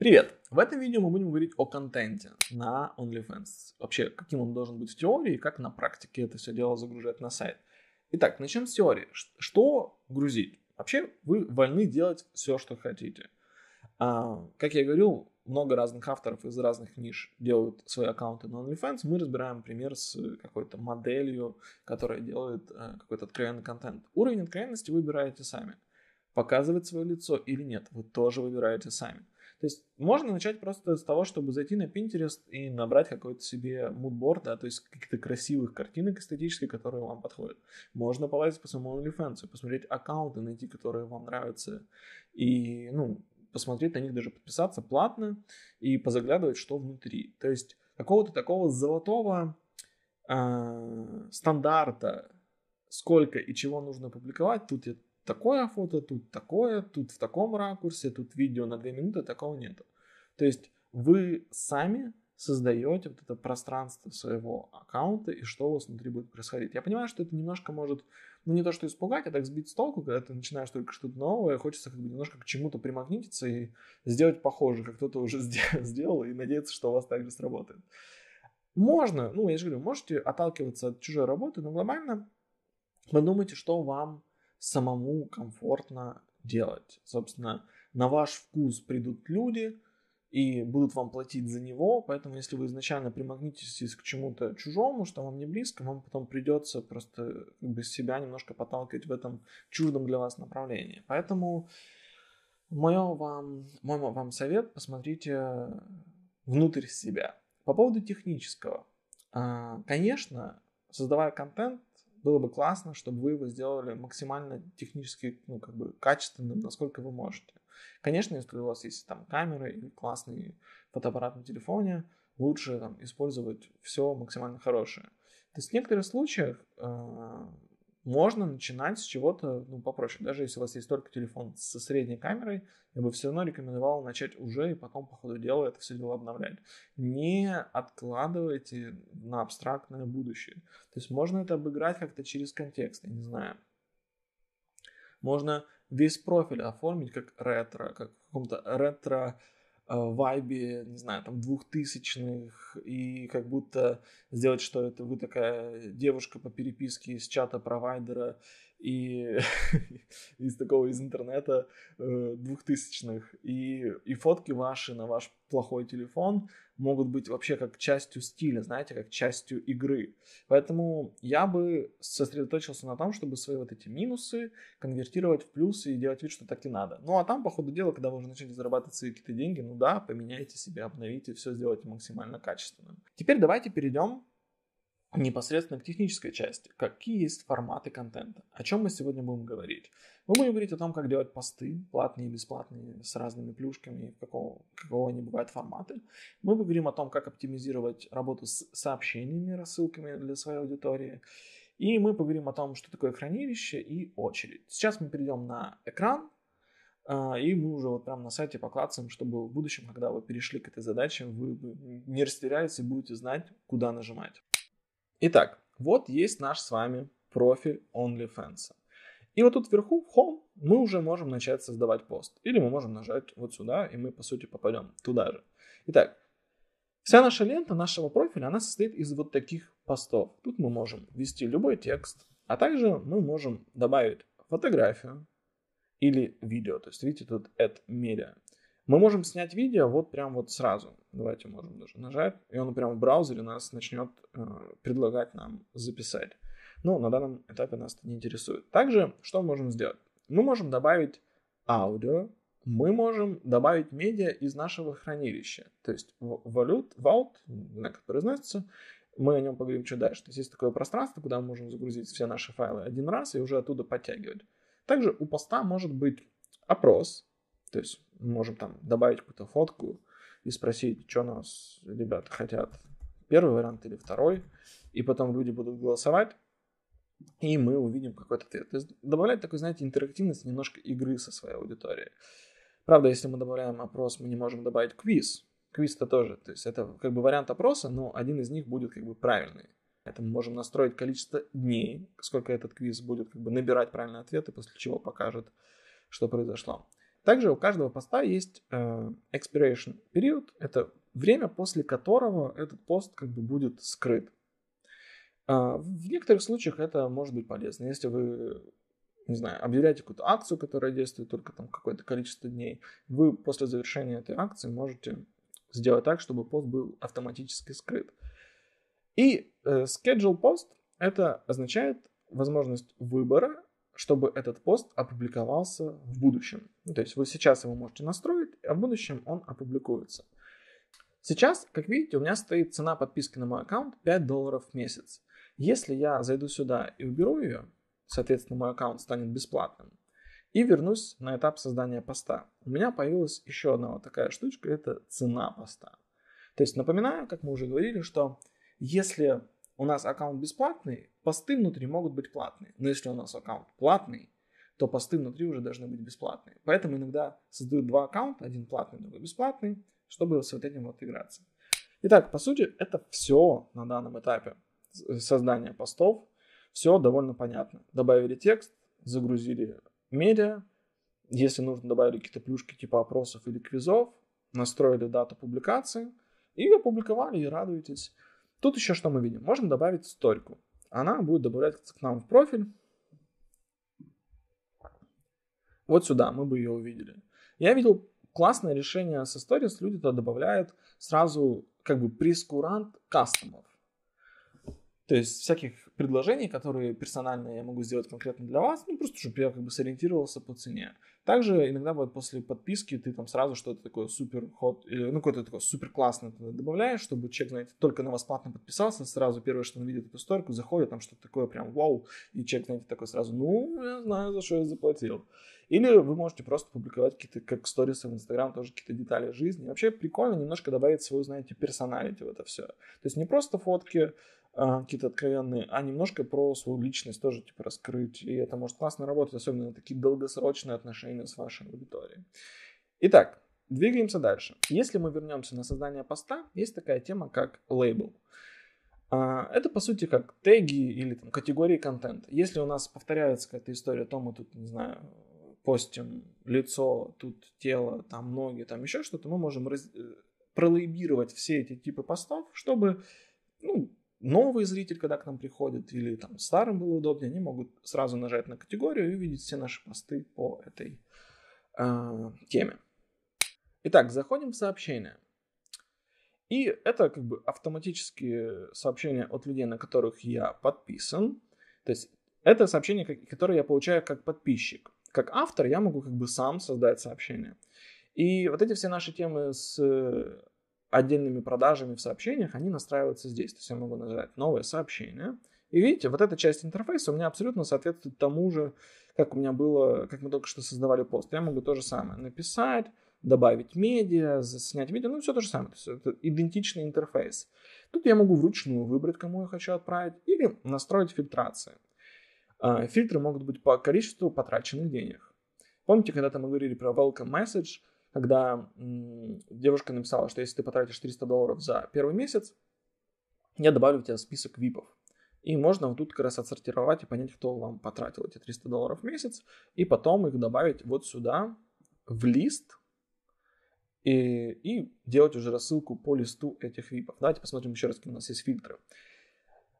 Привет! В этом видео мы будем говорить о контенте на OnlyFans. Вообще, каким он должен быть в теории и как на практике это все дело загружать на сайт. Итак, начнем с теории. Что грузить? Вообще, вы вольны делать все, что хотите. А, как я говорил, много разных авторов из разных ниш делают свои аккаунты на OnlyFans. Мы разбираем пример с какой-то моделью, которая делает а, какой-то откровенный контент. Уровень откровенности выбираете сами. Показывать свое лицо или нет, вы тоже выбираете сами. То есть можно начать просто с того, чтобы зайти на Pinterest и набрать какой-то себе мудборд, да, то есть каких-то красивых картинок эстетических, которые вам подходят. Можно полазить по самому OnlyFans, посмотреть аккаунты, найти, которые вам нравятся, и, ну, посмотреть на них даже подписаться платно и позаглядывать, что внутри. То есть какого-то такого золотого э, стандарта, сколько и чего нужно публиковать, тут я такое фото, тут такое, тут в таком ракурсе, тут видео на 2 минуты, такого нету. То есть вы сами создаете вот это пространство своего аккаунта и что у вас внутри будет происходить. Я понимаю, что это немножко может, ну не то что испугать, а так сбить с толку, когда ты начинаешь только что-то новое, хочется как бы немножко к чему-то примагнититься и сделать похоже, как кто-то уже сделал, и надеяться, что у вас также сработает. Можно, ну я же говорю, можете отталкиваться от чужой работы, но глобально подумайте, что вам самому комфортно делать. Собственно, на ваш вкус придут люди и будут вам платить за него, поэтому если вы изначально примагнититесь к чему-то чужому, что вам не близко, вам потом придется просто как бы себя немножко подталкивать в этом чуждом для вас направлении. Поэтому мой вам, мой вам совет, посмотрите внутрь себя. По поводу технического. А, конечно, создавая контент, было бы классно, чтобы вы его сделали максимально технически, ну, как бы качественным, насколько вы можете. Конечно, если у вас есть там камеры или классный фотоаппарат на телефоне, лучше там, использовать все максимально хорошее. То есть в некоторых случаях э, можно начинать с чего-то ну, попроще. Даже если у вас есть только телефон со средней камерой, я бы все равно рекомендовал начать уже и потом по ходу дела это все дело обновлять. Не откладывайте на абстрактное будущее. То есть можно это обыграть как-то через контекст, я не знаю. Можно весь профиль оформить как ретро, как в каком-то ретро вайбе, не знаю, там, двухтысячных, и как будто сделать, что это вы такая девушка по переписке из чата провайдера, и из такого из интернета э, двухтысячных. И, и фотки ваши на ваш плохой телефон могут быть вообще как частью стиля, знаете, как частью игры. Поэтому я бы сосредоточился на том, чтобы свои вот эти минусы конвертировать в плюсы и делать вид, что так и надо. Ну а там, по ходу дела, когда вы уже начнете зарабатывать свои какие-то деньги, ну да, поменяйте себя, обновите, все сделайте максимально качественным. Теперь давайте перейдем непосредственно к технической части. Какие есть форматы контента? О чем мы сегодня будем говорить? Мы будем говорить о том, как делать посты, платные и бесплатные, с разными плюшками, какого, какого они бывают форматы. Мы поговорим о том, как оптимизировать работу с сообщениями, рассылками для своей аудитории. И мы поговорим о том, что такое хранилище и очередь. Сейчас мы перейдем на экран, а, и мы уже вот прямо на сайте поклацаем, чтобы в будущем, когда вы перешли к этой задаче, вы не растерялись и будете знать, куда нажимать. Итак, вот есть наш с вами профиль OnlyFans. И вот тут вверху, в Home, мы уже можем начать создавать пост. Или мы можем нажать вот сюда, и мы, по сути, попадем туда же. Итак, вся наша лента нашего профиля, она состоит из вот таких постов. Тут мы можем ввести любой текст, а также мы можем добавить фотографию или видео. То есть, видите, тут add media. Мы можем снять видео вот прям вот сразу. Давайте можем даже нажать, и он прямо в браузере нас начнет э, предлагать нам записать. Но на данном этапе нас это не интересует. Также, что мы можем сделать? Мы можем добавить аудио, мы можем добавить медиа из нашего хранилища. То есть валют, vault, на как произносится, мы о нем поговорим чуть дальше. То есть есть такое пространство, куда мы можем загрузить все наши файлы один раз и уже оттуда подтягивать. Также у поста может быть опрос, то есть мы можем там добавить какую-то фотку и спросить, что нас ребята хотят, первый вариант или второй, и потом люди будут голосовать, и мы увидим какой-то ответ. То есть добавлять такой, знаете, интерактивность, немножко игры со своей аудиторией. Правда, если мы добавляем опрос, мы не можем добавить квиз. Квиз-то тоже, то есть это как бы вариант опроса, но один из них будет как бы правильный. Это мы можем настроить количество дней, сколько этот квиз будет как бы набирать правильные ответы, после чего покажет, что произошло. Также у каждого поста есть э, expiration период, это время, после которого этот пост как бы будет скрыт. Э, в некоторых случаях это может быть полезно. Если вы не знаю, объявляете какую-то акцию, которая действует только там какое-то количество дней, вы после завершения этой акции можете сделать так, чтобы пост был автоматически скрыт. И э, schedule post это означает возможность выбора, чтобы этот пост опубликовался в будущем. Ну, то есть вы сейчас его можете настроить, а в будущем он опубликуется. Сейчас, как видите, у меня стоит цена подписки на мой аккаунт 5 долларов в месяц. Если я зайду сюда и уберу ее, соответственно, мой аккаунт станет бесплатным, и вернусь на этап создания поста. У меня появилась еще одна вот такая штучка, это цена поста. То есть напоминаю, как мы уже говорили, что если у нас аккаунт бесплатный, посты внутри могут быть платные. Но если у нас аккаунт платный, то посты внутри уже должны быть бесплатные. Поэтому иногда создают два аккаунта, один платный, другой бесплатный, чтобы с вот этим вот играться. Итак, по сути, это все на данном этапе создания постов. Все довольно понятно. Добавили текст, загрузили медиа. Если нужно, добавили какие-то плюшки типа опросов или квизов, настроили дату публикации и опубликовали, и радуетесь. Тут еще что мы видим? Можем добавить стойку. Она будет добавляться к нам в профиль. Вот сюда мы бы ее увидели. Я видел классное решение со Stories. Люди туда добавляют сразу как бы прескурант кастомов. То есть всяких предложений, которые персонально я могу сделать конкретно для вас, ну просто чтобы я как бы сориентировался по цене. Также иногда вот после подписки ты там сразу что-то такое супер ход или ну какое-то такое супер классное добавляешь, чтобы человек, знаете, только на вас платно подписался, сразу первое, что он видит эту стойку, заходит, там что-то такое прям вау, и человек, знаете, такой сразу, ну, я знаю, за что я заплатил. Или вы можете просто публиковать какие-то, как сторисы в Инстаграм, тоже какие-то детали жизни. Вообще прикольно немножко добавить свою, знаете, персоналити в это все. То есть не просто фотки, какие-то откровенные, а немножко про свою личность тоже типа раскрыть. И это может классно работать, особенно на такие долгосрочные отношения с вашей аудиторией. Итак, двигаемся дальше. Если мы вернемся на создание поста, есть такая тема, как лейбл. А, это, по сути, как теги или там, категории контента. Если у нас повторяется какая-то история, то мы тут, не знаю, постим лицо, тут тело, там ноги, там еще что-то, мы можем раз... Э, пролейбировать все эти типы постов, чтобы ну, новый зритель, когда к нам приходит, или там старым было удобнее, они могут сразу нажать на категорию и увидеть все наши посты по этой э, теме. Итак, заходим в сообщения. И это как бы автоматические сообщения от людей, на которых я подписан. То есть это сообщения, которые я получаю как подписчик. Как автор я могу как бы сам создать сообщение. И вот эти все наши темы с отдельными продажами в сообщениях, они настраиваются здесь. То есть я могу нажать новое сообщение. И видите, вот эта часть интерфейса у меня абсолютно соответствует тому же, как у меня было, как мы только что создавали пост. Я могу то же самое написать, добавить медиа, снять видео, ну все то же самое. То есть это идентичный интерфейс. Тут я могу вручную выбрать, кому я хочу отправить, или настроить фильтрации. А, фильтры могут быть по количеству потраченных денег. Помните, когда-то мы говорили про welcome message, когда девушка написала, что если ты потратишь 300 долларов за первый месяц, я добавлю в тебя список випов. И можно вот тут как раз отсортировать и понять, кто вам потратил эти 300 долларов в месяц, и потом их добавить вот сюда, в лист, и, и делать уже рассылку по листу этих випов. Давайте посмотрим еще раз, какие у нас есть фильтры.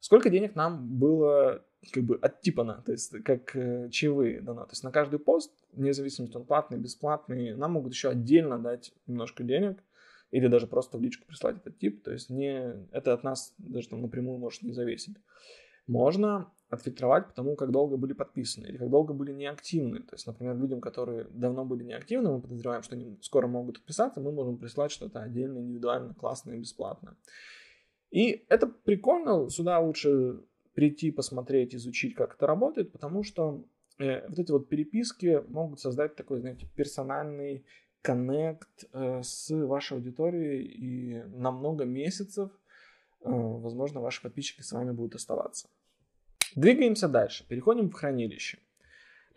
Сколько денег нам было как бы оттипано, то есть как э, чаевые дано. То есть на каждый пост, вне зависимости он платный, бесплатный, нам могут еще отдельно дать немножко денег или даже просто в личку прислать этот тип. То есть не, это от нас даже там напрямую может не зависеть. Можно отфильтровать по тому, как долго были подписаны или как долго были неактивны. То есть, например, людям, которые давно были неактивны, мы подозреваем, что они скоро могут отписаться, мы можем прислать что-то отдельно, индивидуально, классно и бесплатно. И это прикольно, сюда лучше прийти, посмотреть, изучить, как это работает, потому что э, вот эти вот переписки могут создать такой, знаете, персональный коннект э, с вашей аудиторией, и на много месяцев, э, возможно, ваши подписчики с вами будут оставаться. Двигаемся дальше, переходим в хранилище.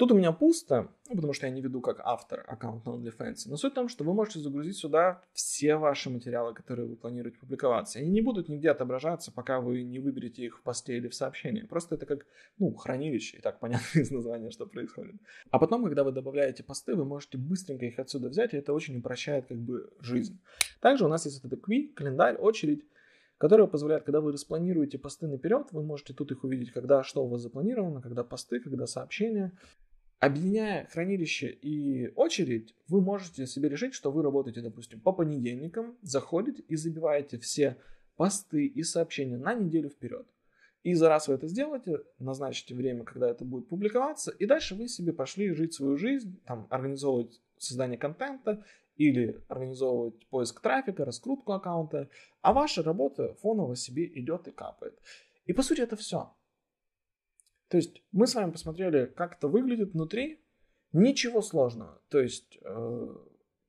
Тут у меня пусто, ну, потому что я не веду как автор аккаунт на OnlyFans. Но суть в том, что вы можете загрузить сюда все ваши материалы, которые вы планируете публиковаться. Они не будут нигде отображаться, пока вы не выберете их в посте или в сообщении. Просто это как, ну, хранилище, и так понятно из названия, что происходит. А потом, когда вы добавляете посты, вы можете быстренько их отсюда взять, и это очень упрощает как бы жизнь. Также у нас есть этот кви, календарь, очередь, которая позволяет, когда вы распланируете посты наперед, вы можете тут их увидеть, когда что у вас запланировано, когда посты, когда сообщения. Объединяя хранилище и очередь, вы можете себе решить, что вы работаете, допустим, по понедельникам, заходите и забиваете все посты и сообщения на неделю вперед. И за раз вы это сделаете, назначите время, когда это будет публиковаться, и дальше вы себе пошли жить свою жизнь, там, организовывать создание контента или организовывать поиск трафика, раскрутку аккаунта, а ваша работа фоново себе идет и капает. И по сути это все. То есть мы с вами посмотрели, как это выглядит внутри. Ничего сложного. То есть э,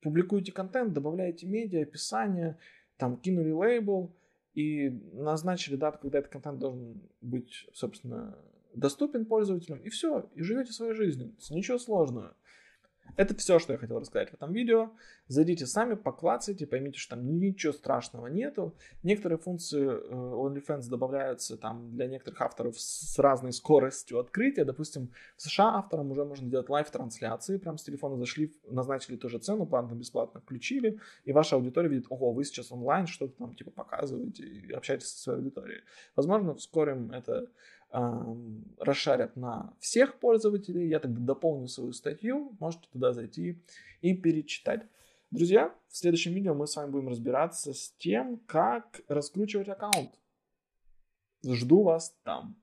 публикуете контент, добавляете медиа, описание, там кинули лейбл и назначили дату, когда этот контент должен быть, собственно, доступен пользователям, и все, и живете своей жизнью. Ничего сложного. Это все, что я хотел рассказать в этом видео. Зайдите сами, поклацайте, поймите, что там ничего страшного нету. Некоторые функции э, OnlyFans добавляются там для некоторых авторов с разной скоростью открытия. Допустим, в США авторам уже можно делать live-трансляции. Прям с телефона зашли, назначили ту же цену, платно-бесплатно включили. И ваша аудитория видит, ого, вы сейчас онлайн что-то там типа показываете и общаетесь со своей аудиторией. Возможно, вскоре это расшарят на всех пользователей. Я тогда дополню свою статью, можете туда зайти и перечитать. Друзья, в следующем видео мы с вами будем разбираться с тем, как раскручивать аккаунт. Жду вас там.